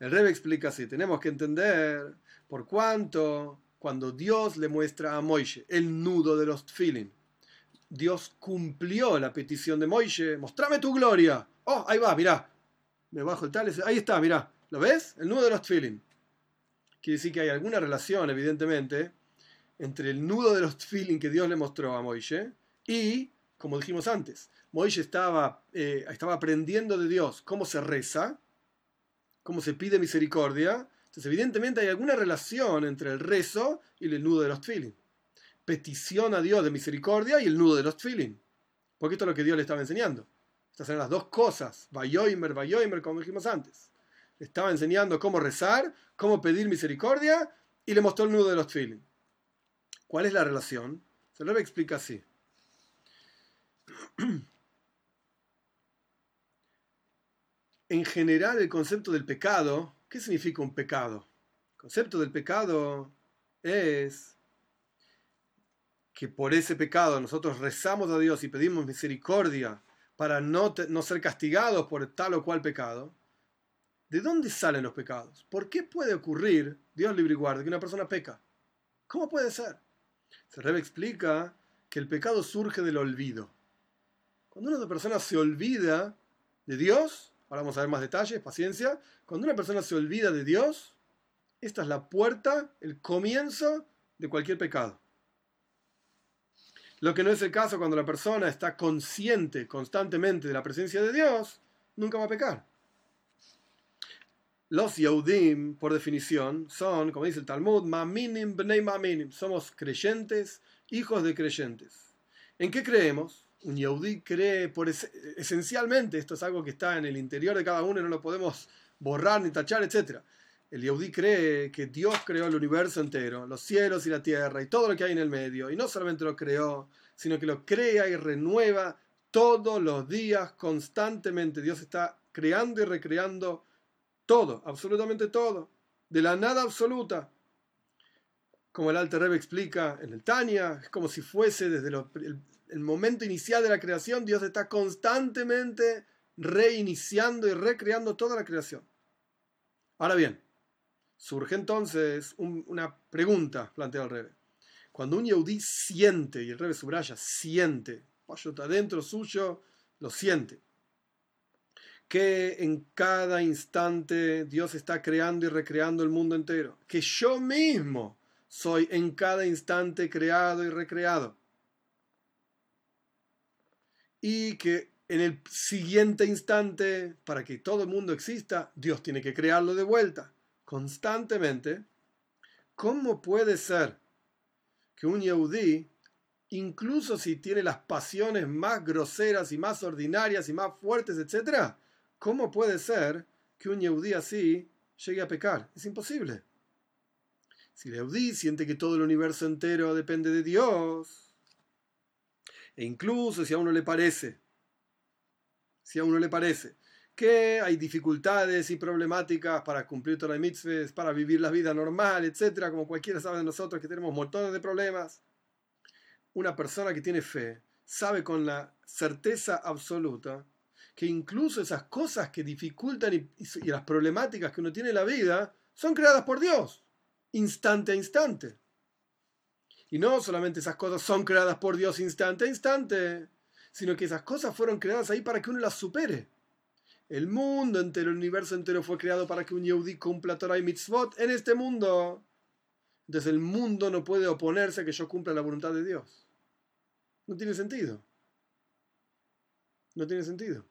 El Rebe explica así, tenemos que entender por cuánto cuando Dios le muestra a Moishe el nudo de los tfilin, Dios cumplió la petición de Moishe, mostrame tu gloria. Oh, ahí va, mirá. Me bajo el tal, ahí está, mirá. ¿Lo ves? El nudo de los tefilin. Quiere decir que hay alguna relación, evidentemente, entre el nudo de los feeling que Dios le mostró a Moisés y, como dijimos antes, Moisés estaba, eh, estaba aprendiendo de Dios cómo se reza, cómo se pide misericordia. Entonces, evidentemente hay alguna relación entre el rezo y el nudo de los feeling. Petición a Dios de misericordia y el nudo de los feeling. Porque esto es lo que Dios le estaba enseñando. Estas eran las dos cosas. Bayoimer, Bayoimer, como dijimos antes. Le estaba enseñando cómo rezar, cómo pedir misericordia y le mostró el nudo de los feeling. ¿Cuál es la relación? Se lo explica así. En general, el concepto del pecado, ¿qué significa un pecado? El concepto del pecado es que por ese pecado nosotros rezamos a Dios y pedimos misericordia para no, no ser castigados por tal o cual pecado. ¿De dónde salen los pecados? ¿Por qué puede ocurrir, Dios libre y guarde, que una persona peca? ¿Cómo puede ser? Se Rebe explica que el pecado surge del olvido. Cuando una persona se olvida de Dios, ahora vamos a ver más detalles, paciencia, cuando una persona se olvida de Dios, esta es la puerta, el comienzo de cualquier pecado. Lo que no es el caso cuando la persona está consciente constantemente de la presencia de Dios, nunca va a pecar. Los Yehudim, por definición, son, como dice el Talmud, Maminim Bnei Maminim. Somos creyentes, hijos de creyentes. ¿En qué creemos? Un Yehudí cree por esencialmente, esto es algo que está en el interior de cada uno y no lo podemos borrar ni tachar, etc. El Yehudí cree que Dios creó el universo entero, los cielos y la tierra y todo lo que hay en el medio. Y no solamente lo creó, sino que lo crea y renueva todos los días, constantemente. Dios está creando y recreando todo, absolutamente todo. De la nada absoluta. Como el Alter Rebbe explica en el Tania, es como si fuese desde el momento inicial de la creación, Dios está constantemente reiniciando y recreando toda la creación. Ahora bien, surge entonces una pregunta, plantea el Rebbe. Cuando un Yehudi siente, y el Rebbe subraya, siente, está dentro suyo, lo siente que en cada instante Dios está creando y recreando el mundo entero, que yo mismo soy en cada instante creado y recreado, y que en el siguiente instante, para que todo el mundo exista, Dios tiene que crearlo de vuelta, constantemente. ¿Cómo puede ser que un Yehudí, incluso si tiene las pasiones más groseras y más ordinarias y más fuertes, etcétera, ¿Cómo puede ser que un Yehudí así llegue a pecar? Es imposible. Si el Yehudí siente que todo el universo entero depende de Dios, e incluso si a uno le parece, si a uno le parece que hay dificultades y problemáticas para cumplir Torah y mitzvahs, para vivir la vida normal, etcétera, como cualquiera sabe de nosotros que tenemos montones de problemas, una persona que tiene fe sabe con la certeza absoluta que incluso esas cosas que dificultan y, las problemáticas que uno tiene en la vida son creadas por Dios, instante a instante. Y no solamente esas cosas son creadas por Dios instante a instante, sino que esas cosas fueron creadas ahí para que uno las supere. El mundo entero, el universo entero fue creado para que un Yehudi cumpla Torah y Mitzvot en este mundo. Entonces el mundo no puede oponerse a que yo cumpla la voluntad de Dios. No tiene sentido. No tiene sentido.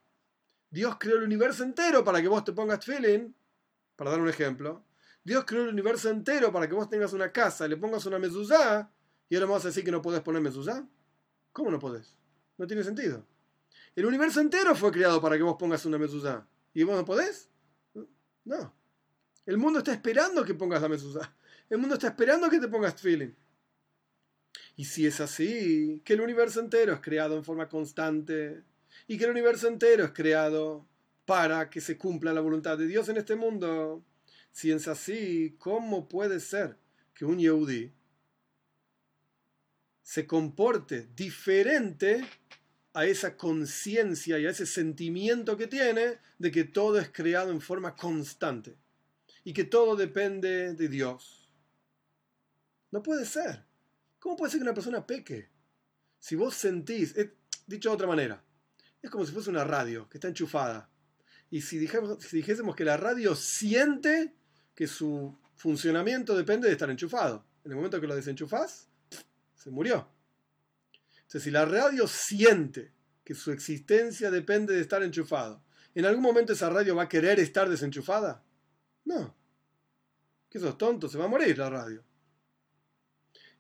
Dios creó el universo entero para que vos te pongas feeling, para dar un ejemplo. Dios creó el universo entero para que vos tengas una casa, le pongas una mezuzá, y ahora vamos a decir que no podés poner mezuzá. ¿Cómo no podés? No tiene sentido. El universo entero fue creado para que vos pongas una mezuzá. ¿Y vos no podés? No. El mundo está esperando que pongas la mezuzá. El mundo está esperando que te pongas feeling. Y si es así, que el universo entero es creado en forma constante, y que el universo entero es creado para que se cumpla la voluntad de Dios en este mundo. Si es así, ¿cómo puede ser que un Yehudi se comporte diferente a esa conciencia y a ese sentimiento que tiene de que todo es creado en forma constante y que todo depende de Dios? No puede ser. ¿Cómo puede ser que una persona peque? Si vos sentís, eh, dicho de otra manera, es como si fuese una radio que está enchufada. Y si, dijésemos que la radio siente que su funcionamiento depende de estar enchufado. En el momento que lo desenchufás, se murió. Si la radio siente que su existencia depende de estar enchufado, ¿en algún momento esa radio va a querer estar desenchufada? No. Que sos tonto, se va a morir la radio.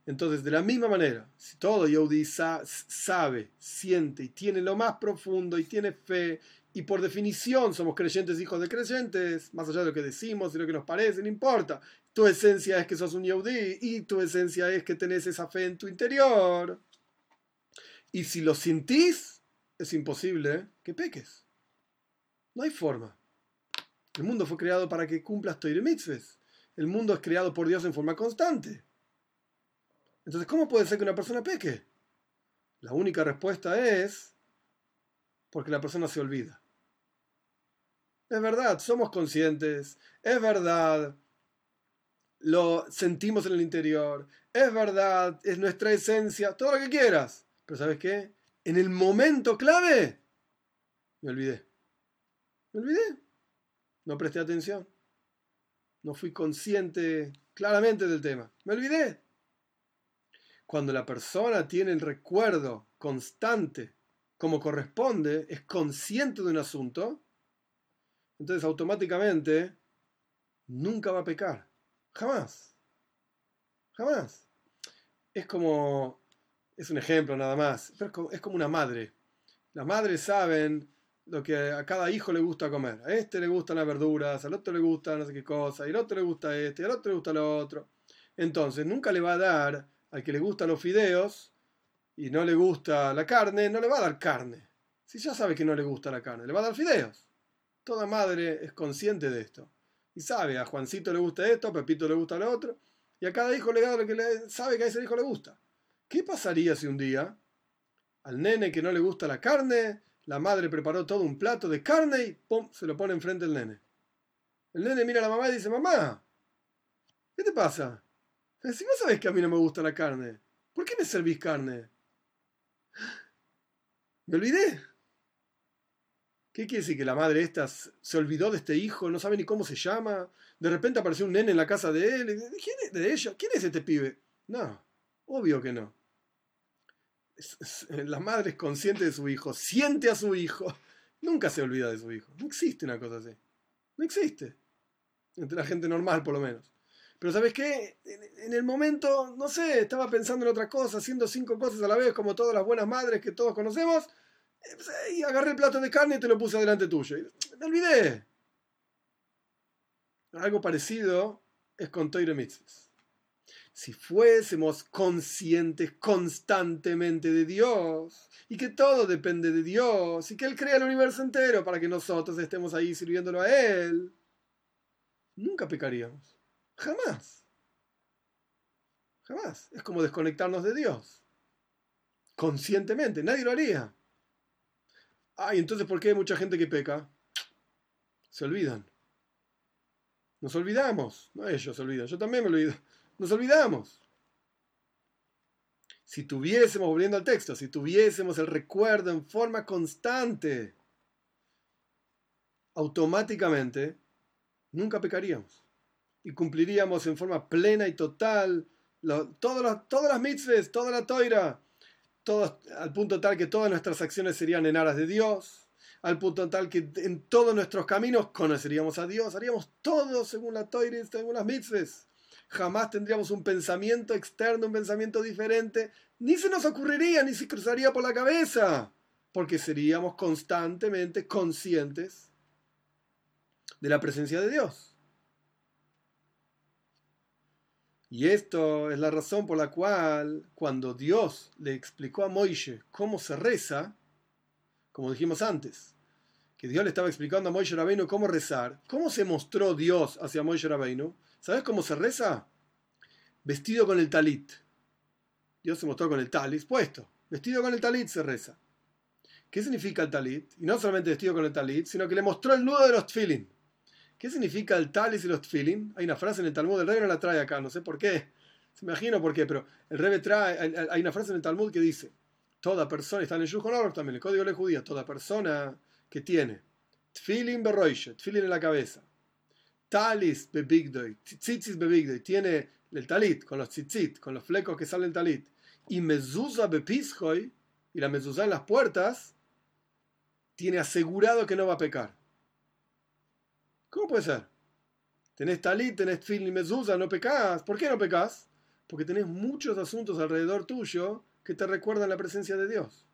Entonces, de la misma manera, si todo Yehudi sabe, siente y tiene lo más profundo y tiene fe, y por definición somos creyentes hijos de creyentes, más allá de lo que decimos y lo que nos parece, no importa. Tu esencia es que sos un Yehudi y tu esencia es que tenés esa fe en tu interior. Y si lo sentís, es imposible que peques. No hay forma. El mundo fue creado para que cumplas Toire Mitzvahs. El mundo es creado por Dios en forma constante. Entonces, ¿cómo puede ser que una persona peque? La única respuesta es porque la persona se olvida. Es verdad, somos conscientes, es verdad, lo sentimos en el interior, es verdad, es nuestra esencia, todo lo que quieras. Pero ¿sabes qué? En el momento clave, me olvidé. Me olvidé. No presté atención. No fui consciente claramente del tema. Me olvidé. Cuando la persona tiene el recuerdo constante como corresponde, es consciente de un asunto, entonces automáticamente nunca va a pecar. Jamás. Jamás. Es como, es un ejemplo nada más, pero es como una madre. Las madres saben lo que a cada hijo le gusta comer. A este le gustan las verduras, al otro le gusta no sé qué cosa, y al otro le gusta este, al otro le gusta lo otro. Entonces, nunca le va a dar al que le gustan los fideos y no le gusta la carne, no le va a dar carne. Si ya sabe que no le gusta la carne, le va a dar fideos. Toda madre es consciente de esto. Y sabe, a Juancito le gusta esto, a Pepito le gusta lo otro, y a cada hijo le da lo que le, sabe que a ese hijo le gusta. ¿Qué pasaría si un día al nene que no le gusta la carne, la madre preparó todo un plato de carne y ¡pum! se lo pone enfrente del nene? El nene mira a la mamá y dice, mamá, ¿qué te pasa? Si vos sabés que a mí no me gusta la carne, ¿por qué me servís carne? Me olvidé. ¿Qué quiere decir? Que la madre esta se olvidó de este hijo, no sabe ni cómo se llama. De repente apareció un nene en la casa de él. ¿Quién de ella? ¿Quién es este pibe? No, obvio que no. La madre es consciente de su hijo, siente a su hijo. Nunca se olvida de su hijo. No existe una cosa así. No existe. Entre la gente normal, por lo menos. Pero ¿sabes qué? En, el momento, no sé, estaba pensando en otra cosa, haciendo cinco cosas a la vez, como todas las buenas madres que todos conocemos, y agarré el plato de carne y te lo puse delante tuyo. Y me olvidé. Algo parecido es con Toire. Si fuésemos conscientes constantemente de Dios y que todo depende de Dios y que Él crea el universo entero para que nosotros estemos ahí sirviéndolo a Él, nunca pecaríamos. Jamás. Jamás. Es como desconectarnos de Dios. Conscientemente. Nadie lo haría. Ay, entonces, ¿por qué hay mucha gente que peca? Se olvidan. Nos olvidamos. No ellos se olvidan. Yo también me olvido. Nos olvidamos. Si tuviésemos, volviendo al texto, si tuviésemos el recuerdo en forma constante, automáticamente nunca pecaríamos y cumpliríamos en forma plena y total todas, las, todas las mitzvahs, toda la toira, al punto tal que todas nuestras acciones serían en aras de Dios, al punto tal que en todos nuestros caminos conoceríamos a Dios, haríamos todo según la toira y según las mitzvahs. Jamás tendríamos un pensamiento externo, un pensamiento diferente, ni se nos ocurriría, ni se cruzaría por la cabeza, porque seríamos constantemente conscientes de la presencia de Dios. Y esto es la razón por la cual cuando Dios le explicó a Moishe cómo se reza, como dijimos antes, que Dios le estaba explicando a Moishe Rabbeinu cómo rezar, ¿cómo se mostró Dios hacia Moishe Rabbeinu? ¿Sabes cómo se reza? Vestido con el talit. Dios se mostró con el talit puesto. Vestido con el talit se reza. ¿Qué significa el talit? Y no solamente vestido con el talit, sino que le mostró el nudo de los tfilin. ¿Qué significa el talis y los tfilin? Hay una frase en el Talmud, el rey no la trae acá, no sé por qué. Se imagino por qué, pero el rey trae, hay una frase en el Talmud que dice, toda persona, está en el Yuhon también, el código de judía, toda persona que tiene tfilin beroishe, tfilin en la cabeza, talis bebigdoi, tzitzis bebigdoi, tiene el talit, con los tzitzit, con los flecos que salen talit, y mezuzah bepishoy, y la mezuzah en las puertas, tiene asegurado que no va a pecar. ¿Cómo puede ser? Tenés talit, tenés tfil y mezuzah, no pecas. ¿Por qué no pecas? Porque tenés muchos asuntos alrededor tuyo que te recuerdan la presencia de Dios.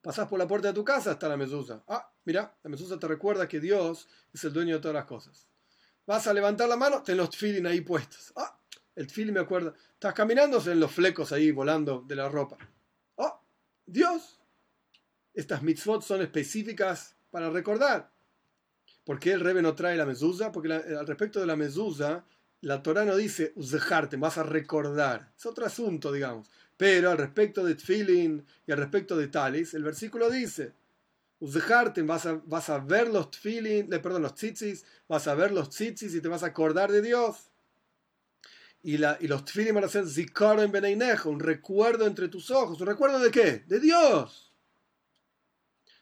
Pasás por la puerta de tu casa, está la mezuzah. Ah, mira, la mezuzah te recuerda que Dios es el dueño de todas las cosas. Vas a levantar la mano, ten los tfilin ahí puestos. Ah, el tfilin me acuerda. Estás caminando en los flecos ahí volando de la ropa. Ah, Dios. Estas mitzvot son específicas para recordar. ¿Por qué el Rebe no trae la mezuzah? Porque al respecto de la mezuzah, la Torah no dice uzejarte, vas a recordar. Es otro asunto, digamos. Pero al respecto de tfilin y al respecto de talis, el versículo dice Vas a, vas a ver los tfilin, perdón, los tzitzis, vas a ver los tzitzis y te vas a acordar de Dios. Y, la, y los tfilin van a ser zikar en beneinejo, un recuerdo entre tus ojos. ¿Un recuerdo de qué? De Dios.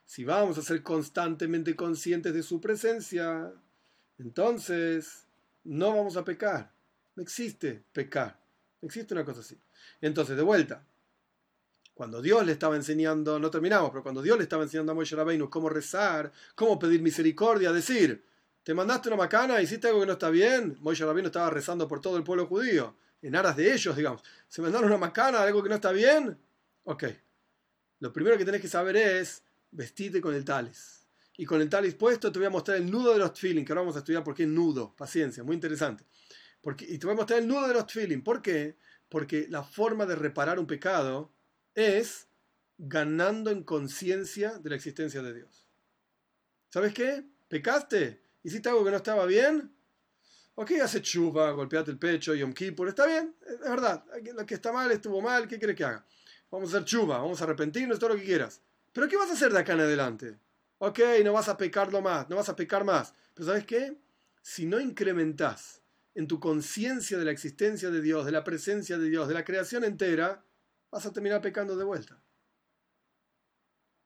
Si vamos a ser constantemente conscientes de su presencia, entonces no vamos a pecar. No existe pecar. No existe una cosa así. Entonces, de vuelta, cuando Dios le estaba enseñando, no terminamos, pero cuando Dios le estaba enseñando a Moshe Rabbeinu cómo rezar, cómo pedir misericordia, decir, te mandaste una macana, hiciste algo que no está bien, Moshe Rabbeinu estaba rezando por todo el pueblo judío, en aras de ellos, digamos. ¿Se mandaron una macana, algo que no está bien? Ok. Lo primero que tenés que saber es vestirte con el talis. Y con el talis puesto te voy a mostrar el nudo de los tfilin, que ahora vamos a estudiar por qué nudo, paciencia, muy interesante. Porque, y te voy a mostrar el nudo de los tfilin. ¿Por qué? Porque la forma de reparar un pecado es ganando en conciencia de la existencia de Dios. ¿Sabes qué? ¿Pecaste? ¿Hiciste algo que no estaba bien? Ok, hace chuva, golpeate el pecho, Yom Kippur, está bien, es verdad. Lo que está mal estuvo mal, ¿qué quieres que haga? Vamos a hacer chuva, vamos a arrepentirnos, todo lo que quieras. Pero ¿qué vas a hacer de acá en adelante? Ok, no vas a pecarlo más, no vas a pecar más. Pero ¿sabes qué? Si no incrementas en tu conciencia de la existencia de Dios, de la presencia de Dios, de la creación entera, vas a terminar pecando de vuelta.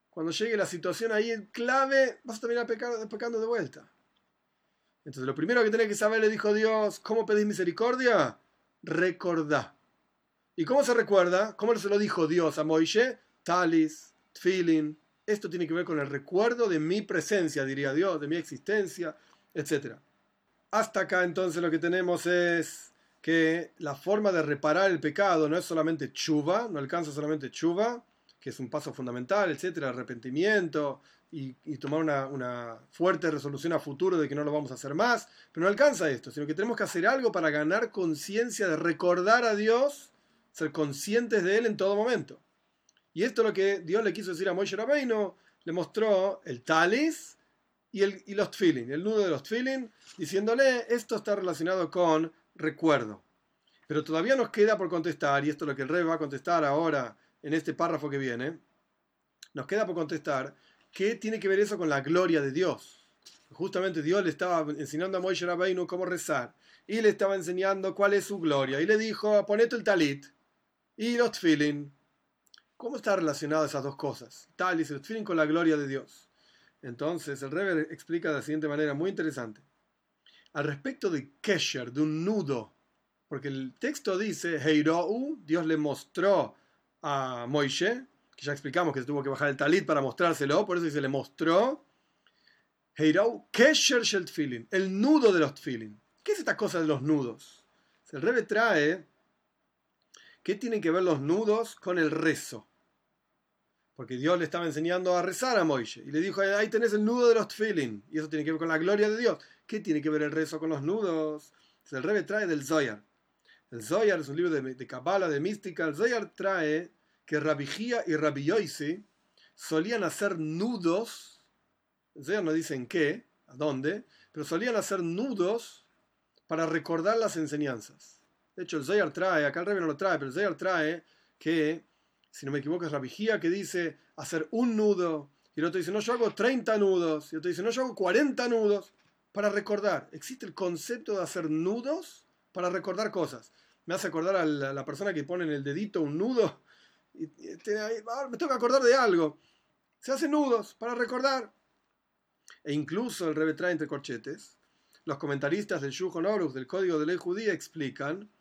Cuando llegue la situación ahí en clave, vas a terminar pecando de vuelta. Entonces, lo primero que tenés que saber, le dijo Dios, ¿cómo pedís misericordia? Recordá. ¿Y cómo se recuerda? ¿Cómo se lo dijo Dios a Moisés? Talis, feeling. Esto tiene que ver con el recuerdo de mi presencia, diría Dios, de mi existencia, etc. Hasta acá entonces lo que tenemos es que la forma de reparar el pecado no es solamente chuva, no alcanza solamente chuva, que es un paso fundamental, etcétera, arrepentimiento y, tomar una, fuerte resolución a futuro de que no lo vamos a hacer más, pero no alcanza esto, sino que tenemos que hacer algo para ganar conciencia de recordar a Dios, ser conscientes de Él en todo momento. Y esto es lo que Dios le quiso decir a Moisés Rabbeinu, le mostró el talis y, el, y los tfilin, el nudo de los tfilin, diciéndole, esto está relacionado con recuerdo. Pero todavía nos queda por contestar, y esto es lo que el rey va a contestar ahora en este párrafo que viene, nos queda por contestar qué tiene que ver eso con la gloria de Dios. Justamente Dios le estaba enseñando a Moisés Rabbeinu cómo rezar y le estaba enseñando cuál es su gloria y le dijo, ponete el talit y los tfilin. ¿Cómo está relacionado esas dos cosas? Talit y los tfilin con la gloria de Dios. Entonces el rey explica de la siguiente manera, muy interesante al respecto de Kesher, de un nudo, porque el texto dice, Heirou, Dios le mostró a Moishe, que ya explicamos que se tuvo que bajar el talit para mostrárselo, por eso dice, le mostró, Heirou, Kesher Shel Tfilin, el nudo de los Tfilin. ¿Qué es esta cosa de los nudos? El Rebe trae, ¿qué tienen que ver los nudos con el rezo? Porque Dios le estaba enseñando a rezar a Moishe y le dijo, ahí tenés el nudo de los tfilin. Y eso tiene que ver con la gloria de Dios. ¿Qué tiene que ver el rezo con los nudos? El Rebe trae del Zoyar. El Zoyar es un libro de Kabbalah, de, mística. El Zoyar trae que Rabijía y Rabbi solían hacer nudos. El Zoyar no dice en qué, a dónde, pero solían hacer nudos para recordar las enseñanzas. De hecho, el Zoyar trae, acá el Rebe no lo trae, pero el Zoyar trae que si no me equivoco, es la vigía que dice hacer un nudo. Y el otro dice, no, yo hago 30 nudos. Y el otro dice, no, yo hago 40 nudos. Para recordar, existe el concepto de hacer nudos para recordar cosas. Me hace acordar a la, persona que pone en el dedito un nudo. Y, ah, me tengo que acordar de algo. Se hacen nudos para recordar. E incluso el Rebe trae entre corchetes. Los comentaristas del Shulchan Aruch, del Código de Ley Judía, explican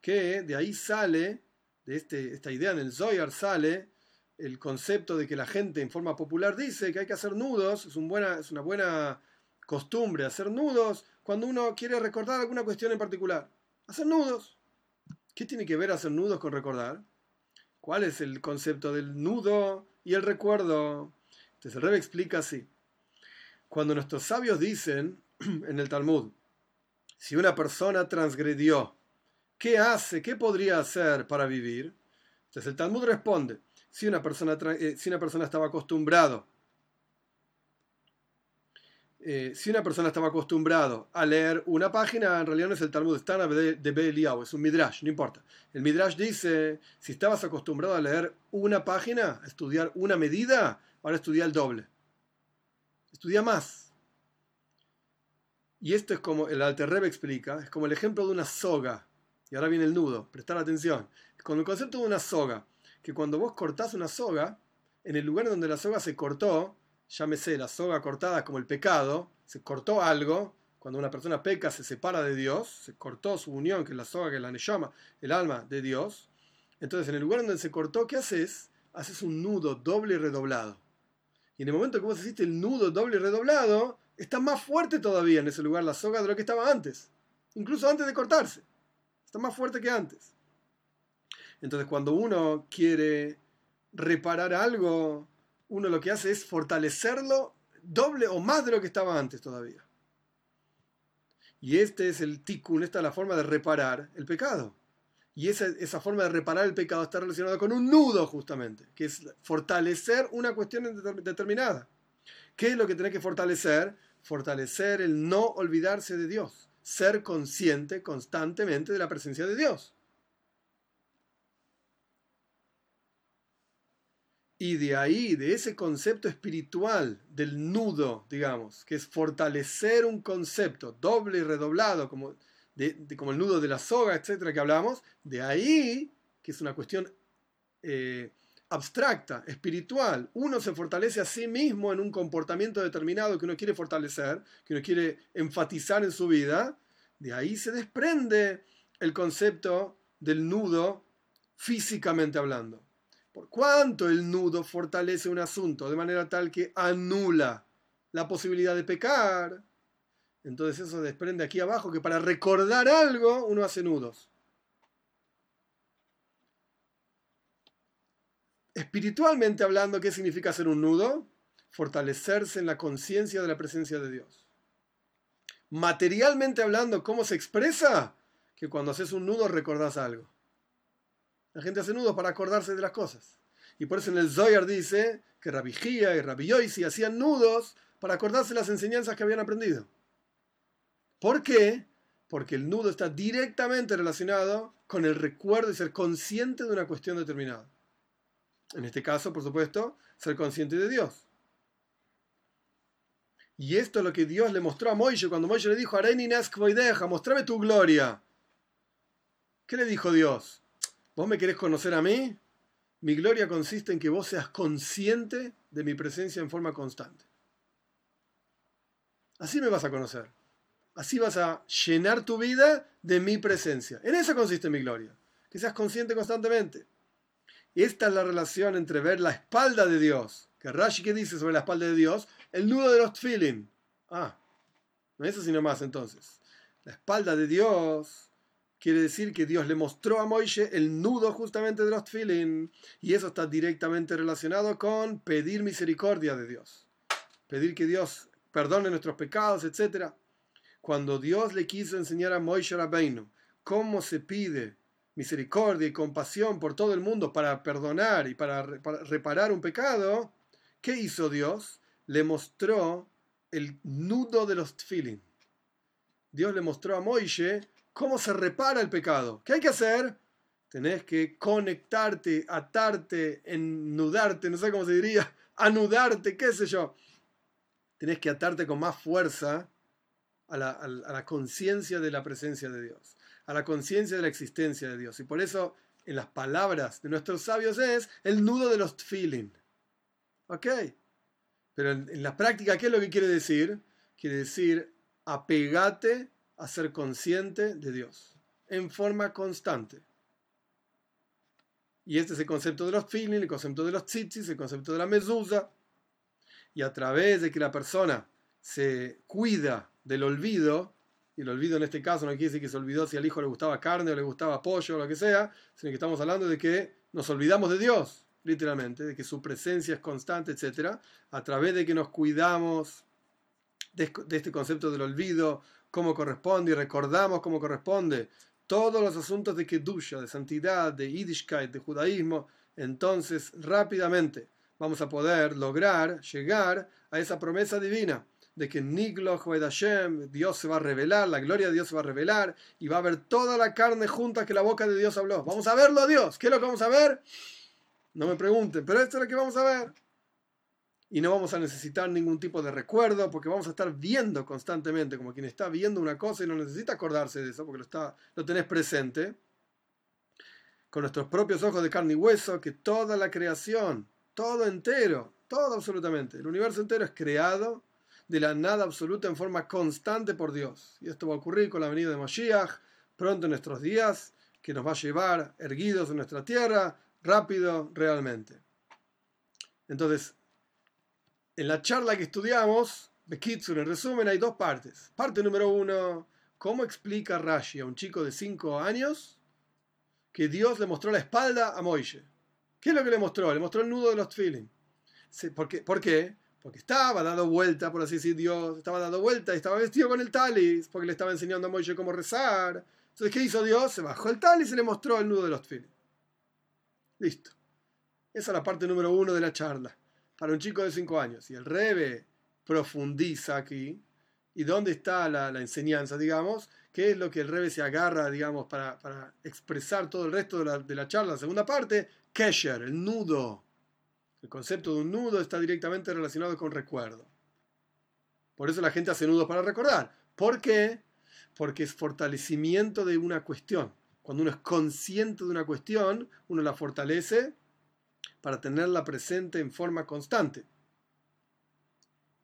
que de ahí sale de este, esta idea en el Zoyar sale el concepto de que la gente en forma popular dice que hay que hacer nudos, es una buena costumbre hacer nudos cuando uno quiere recordar alguna cuestión en particular. Hacer nudos. ¿Qué tiene que ver hacer nudos con recordar? ¿Cuál es el concepto del nudo y el recuerdo? Entonces el Rebbe explica así. Cuando nuestros sabios dicen en el Talmud, si una persona transgredió, ¿qué hace? ¿Qué podría hacer para vivir? Entonces el Talmud responde, si una persona, eh, si una persona estaba acostumbrado eh, si una persona estaba acostumbrado a leer una página, en realidad no es el Talmud Stana de, de Beliau, es un Midrash, no importa. El Midrash dice, si estabas acostumbrado a leer una página, a estudiar una medida, ahora estudia el doble. Estudia más. Y esto es como el Alter Rebbe explica, es como el ejemplo de una soga. Y ahora viene el nudo, prestar atención. Con el concepto de una soga, que cuando vos cortás una soga, en el lugar donde la soga se cortó, llámese la soga cortada como el pecado, se cortó algo, cuando una persona peca se separa de Dios, se cortó su unión, que es la soga, que es la neyama, el alma de Dios. Entonces, en el lugar donde se cortó, ¿qué haces? Haces un nudo doble y redoblado. Y en el momento que vos hiciste el nudo doble y redoblado, está más fuerte todavía en ese lugar la soga de lo que estaba antes. Incluso antes de cortarse. Está más fuerte que antes. Entonces, cuando uno quiere reparar algo, uno lo que hace es fortalecerlo doble o más de lo que estaba antes todavía. Y este es el tikkun, esta es la forma de reparar el pecado. Y esa, esa forma de reparar el pecado está relacionada con un nudo justamente, que es fortalecer una cuestión determinada. ¿Qué es lo que tiene que fortalecer? Fortalecer el no olvidarse de Dios, ser consciente constantemente de la presencia de Dios. Y de ahí, de ese concepto espiritual, del nudo, digamos, que es fortalecer un concepto doble y redoblado, como, como el nudo de la soga, etcétera, que hablamos, de ahí, que es una cuestión eh, abstracta, espiritual, uno se fortalece a sí mismo en un comportamiento determinado que uno quiere fortalecer, que uno quiere enfatizar en su vida, de ahí se desprende el concepto del nudo físicamente hablando por cuanto el nudo fortalece un asunto de manera tal que anula la posibilidad de pecar, entonces eso desprende aquí abajo que para recordar algo uno hace nudos. Espiritualmente hablando, ¿qué significa hacer un nudo? Fortalecerse en la conciencia de la presencia de Dios. Materialmente hablando, ¿cómo se expresa? Que cuando haces un nudo recordás algo. La gente hace nudos para acordarse de las cosas. Y por eso en el Zoyar dice que Rabbi y Rabbi Yoisi hacían nudos para acordarse las enseñanzas que habían aprendido. ¿Por qué? Porque el nudo está directamente relacionado con el recuerdo y ser consciente de una cuestión determinada. En este caso, por supuesto, ser consciente de Dios. Y esto es lo que Dios le mostró a Moisés cuando Moisés le dijo, Areni deja, mostrame tu gloria. ¿Qué le dijo Dios? ¿Vos me querés conocer a mí? Mi gloria consiste en que vos seas consciente de mi presencia en forma constante. Así me vas a conocer. Así vas a llenar tu vida de mi presencia. En eso consiste mi gloria. Que seas consciente constantemente. Esta es la relación entre ver la espalda de Dios. Que Rashi que dice sobre la espalda de Dios, el nudo de los tfilin. Ah, no es eso sino más entonces. La espalda de Dios quiere decir que Dios le mostró a Moisés el nudo justamente de los tfilin. Y eso está directamente relacionado con pedir misericordia de Dios. Pedir que Dios perdone nuestros pecados, etc. Cuando Dios le quiso enseñar a Moisés Rabbeinu cómo se pide misericordia y compasión por todo el mundo para perdonar y para, reparar un pecado, ¿qué hizo Dios? Le mostró el nudo de los tfilin. Dios le mostró a Moisés ¿Cómo se repara el pecado? ¿Qué hay que hacer? Tenés que conectarte, atarte, ennudarte, no sé cómo se diría, anudarte, qué sé yo. Tenés que atarte con más fuerza a la, conciencia de la presencia de Dios, a la conciencia de la existencia de Dios. Y por eso en las palabras de nuestros sabios es el nudo de los feeling. ¿Ok? Pero en, en la práctica, ¿qué es lo que quiere decir? Quiere decir apegate a ser consciente de Dios en forma constante. Y este es el concepto de los feeling, el concepto de los tzitzis, el concepto de la mesusa. Y a través de que la persona se cuida del olvido, y el olvido en este caso no quiere decir que se olvidó si al hijo le gustaba carne o le gustaba pollo o lo que sea, sino que estamos hablando de que nos olvidamos de Dios, literalmente, de que su presencia es constante, etc. A través de que nos cuidamos de, este concepto del olvido, cómo corresponde y recordamos cómo corresponde todos los asuntos de Kedusha, de santidad, de Yiddishkeit, de judaísmo, entonces rápidamente vamos a poder lograr llegar a esa promesa divina de que Nigloch Hashem, Dios se va a revelar, la gloria de Dios se va a revelar y va a ver toda la carne junta que la boca de Dios habló. Vamos a verlo Dios. ¿Qué es lo que vamos a ver? No me pregunten, pero esto es lo que vamos a ver. Y no vamos a necesitar ningún tipo de recuerdo porque vamos a estar viendo constantemente, como quien está viendo una cosa y no necesita acordarse de eso porque lo, está, lo tenés presente, con nuestros propios ojos de carne y hueso, que toda la creación, todo entero, todo absolutamente, el universo entero es creado de la nada absoluta en forma constante por Dios. Y esto va a ocurrir con la venida de Mashiach pronto en nuestros días, que nos va a llevar erguidos en nuestra tierra, rápido realmente. Entonces, en la charla que estudiamos, Bekitsur, en resumen, hay dos partes. Parte número uno, ¿cómo explica Rashi a un chico de 5 años que Dios le mostró la espalda a Moishe? ¿Qué es lo que le mostró? Le mostró el nudo de los tefilin. ¿Por qué? ¿Por qué? Porque estaba dando vuelta, por así decir, Dios estaba dando vuelta y estaba vestido con el talis, porque le estaba enseñando a Moisés cómo rezar. Entonces, ¿qué hizo Dios? Se bajó el talis y le mostró el nudo de los tefilin. Listo. Esa es la parte número uno de la charla. Para un chico de 5 años. Y el Rebe profundiza aquí. ¿Y dónde está la, enseñanza, digamos? ¿Qué es lo que el Rebe se agarra, digamos, para, expresar todo el resto de la, de la charla? La segunda parte, Kesher, el nudo el concepto de un nudo está directamente relacionado con recuerdo. Por eso la gente hace nudos para recordar. ¿Por qué? Porque es fortalecimiento de una cuestión. Cuando uno es consciente de una cuestión, uno la fortalece para tenerla presente en forma constante.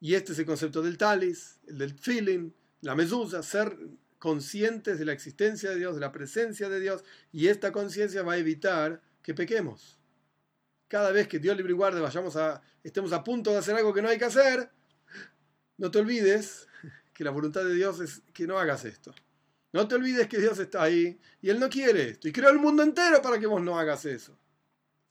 Y este es el concepto del talis, el del feeling, la mesusa, ser conscientes de la existencia de Dios, de la presencia de Dios, y esta conciencia va a evitar que pequemos cada vez que Dios libre y guarde vayamos a, estemos a punto de hacer algo que no hay que hacer, no te olvides que la voluntad de Dios es que no hagas esto. No te olvides que Dios está ahí y Él no quiere esto. Y creó el mundo entero para que vos no hagas eso.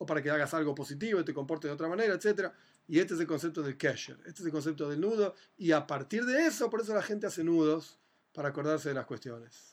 O para que hagas algo positivo y te comportes de otra manera, etc. Y este es el concepto del kesher. Este es el concepto del nudo. Y a partir de eso, por eso la gente hace nudos para acordarse de las cuestiones.